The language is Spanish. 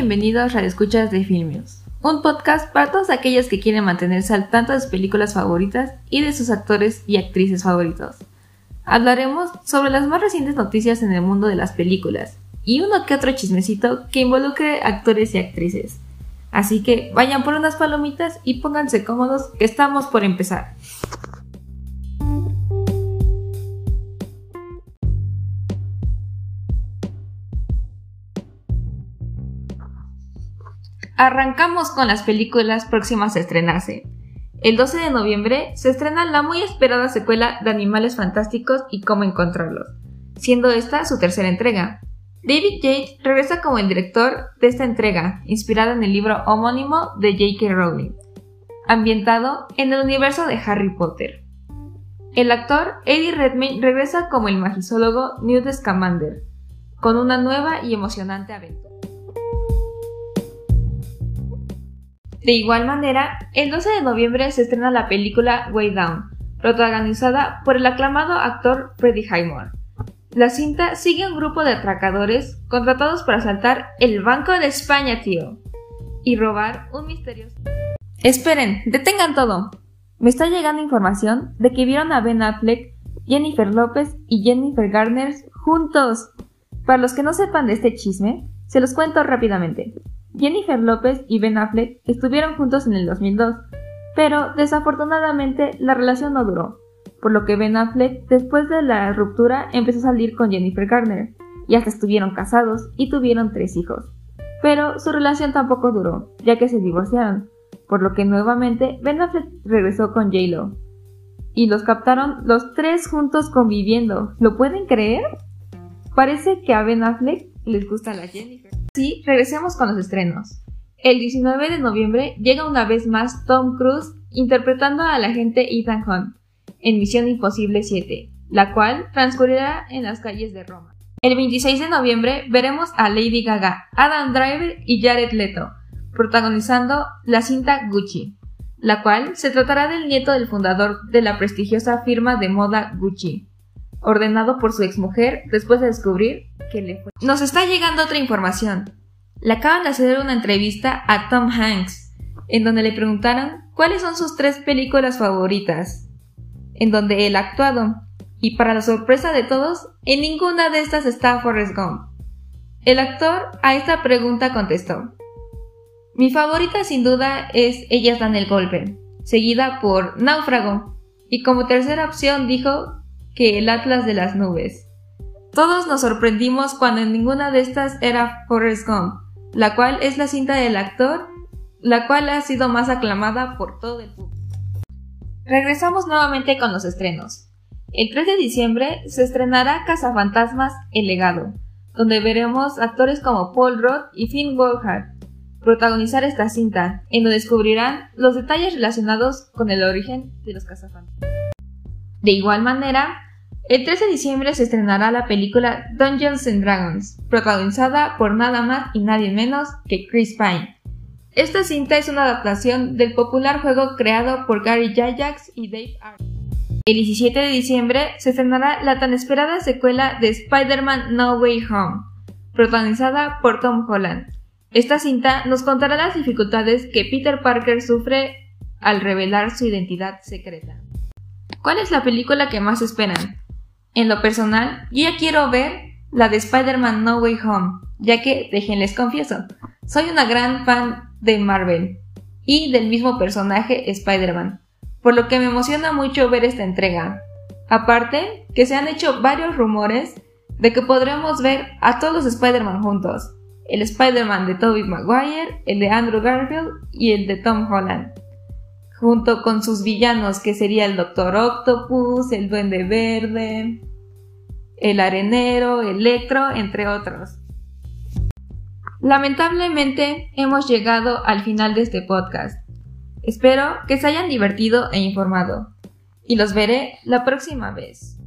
bienvenidos a Escuchas de Filmios, un podcast para todos aquellos que quieren mantenerse al tanto de sus películas favoritas y de sus actores y actrices favoritos. Hablaremos sobre las más recientes noticias en el mundo de las películas y uno que otro chismecito que involucre actores y actrices. Así que vayan por unas palomitas y pónganse cómodos que estamos por empezar. Arrancamos con las películas próximas a estrenarse. El 12 de noviembre se estrena la muy esperada secuela de Animales Fantásticos y cómo encontrarlos, siendo esta su tercera entrega. David Yates regresa como el director de esta entrega, inspirada en el libro homónimo de J.K. Rowling, ambientado en el universo de Harry Potter. El actor Eddie Redmayne regresa como el magisólogo Newt Scamander, con una nueva y emocionante aventura. De igual manera, el 12 de noviembre se estrena la película Way Down, protagonizada por el aclamado actor Freddie Highmore. La cinta sigue a un grupo de atracadores contratados para asaltar el Banco de España, tío, y robar un misterioso. Esperen, detengan todo. Me está llegando información de que vieron a Ben Affleck, Jennifer López y Jennifer Garner juntos. Para los que no sepan de este chisme, se los cuento rápidamente. Jennifer López y Ben Affleck estuvieron juntos en el 2002, pero desafortunadamente la relación no duró, por lo que Ben Affleck después de la ruptura empezó a salir con Jennifer Garner, y hasta estuvieron casados y tuvieron tres hijos. Pero su relación tampoco duró, ya que se divorciaron, por lo que nuevamente Ben Affleck regresó con J-Lo. Y los captaron los tres juntos conviviendo. ¿Lo pueden creer? Parece que a Ben Affleck les gusta la Jennifer. Sí, regresemos con los estrenos. El 19 de noviembre llega una vez más Tom Cruise interpretando al agente Ethan Hunt en Misión Imposible 7, la cual transcurrirá en las calles de Roma. El 26 de noviembre veremos a Lady Gaga, Adam Driver y Jared Leto protagonizando la cinta Gucci, la cual se tratará del nieto del fundador de la prestigiosa firma de moda Gucci, ordenado por su exmujer después de descubrir que le fue. Nos está llegando otra información. Le acaban de hacer una entrevista a Tom Hanks, en donde le preguntaron cuáles son sus tres películas favoritas, en donde él ha actuado, y para la sorpresa de todos, en ninguna de estas está Forrest Gump. El actor a esta pregunta contestó, mi favorita sin duda es Ellas dan el golpe, seguida por Náufrago, y como tercera opción dijo que el Atlas de las Nubes. Todos nos sorprendimos cuando en ninguna de estas era Forrest Gump, la cual es la cinta del actor, la cual ha sido más aclamada por todo el público. Regresamos nuevamente con los estrenos. El 3 de diciembre se estrenará Cazafantasmas El legado, donde veremos actores como Paul Roth y Finn Wolfhard protagonizar esta cinta, en donde descubrirán los detalles relacionados con el origen de los cazafantasmas. De igual manera, el 13 de diciembre se estrenará la película Dungeons and Dragons, protagonizada por nada más y nadie menos que Chris Pine. Esta cinta es una adaptación del popular juego creado por Gary Gygax y Dave Arnold. El 17 de diciembre se estrenará la tan esperada secuela de Spider-Man No Way Home, protagonizada por Tom Holland. Esta cinta nos contará las dificultades que Peter Parker sufre al revelar su identidad secreta. ¿Cuál es la película que más esperan? En lo personal, yo ya quiero ver la de Spider-Man No Way Home, ya que, déjenles confieso, soy una gran fan de Marvel y del mismo personaje Spider-Man, por lo que me emociona mucho ver esta entrega. Aparte, que se han hecho varios rumores de que podremos ver a todos los Spider-Man juntos, el Spider-Man de Tobey Maguire, el de Andrew Garfield y el de Tom Holland junto con sus villanos que sería el Doctor Octopus, el Duende Verde, el Arenero, Electro, entre otros. Lamentablemente hemos llegado al final de este podcast. Espero que se hayan divertido e informado. Y los veré la próxima vez.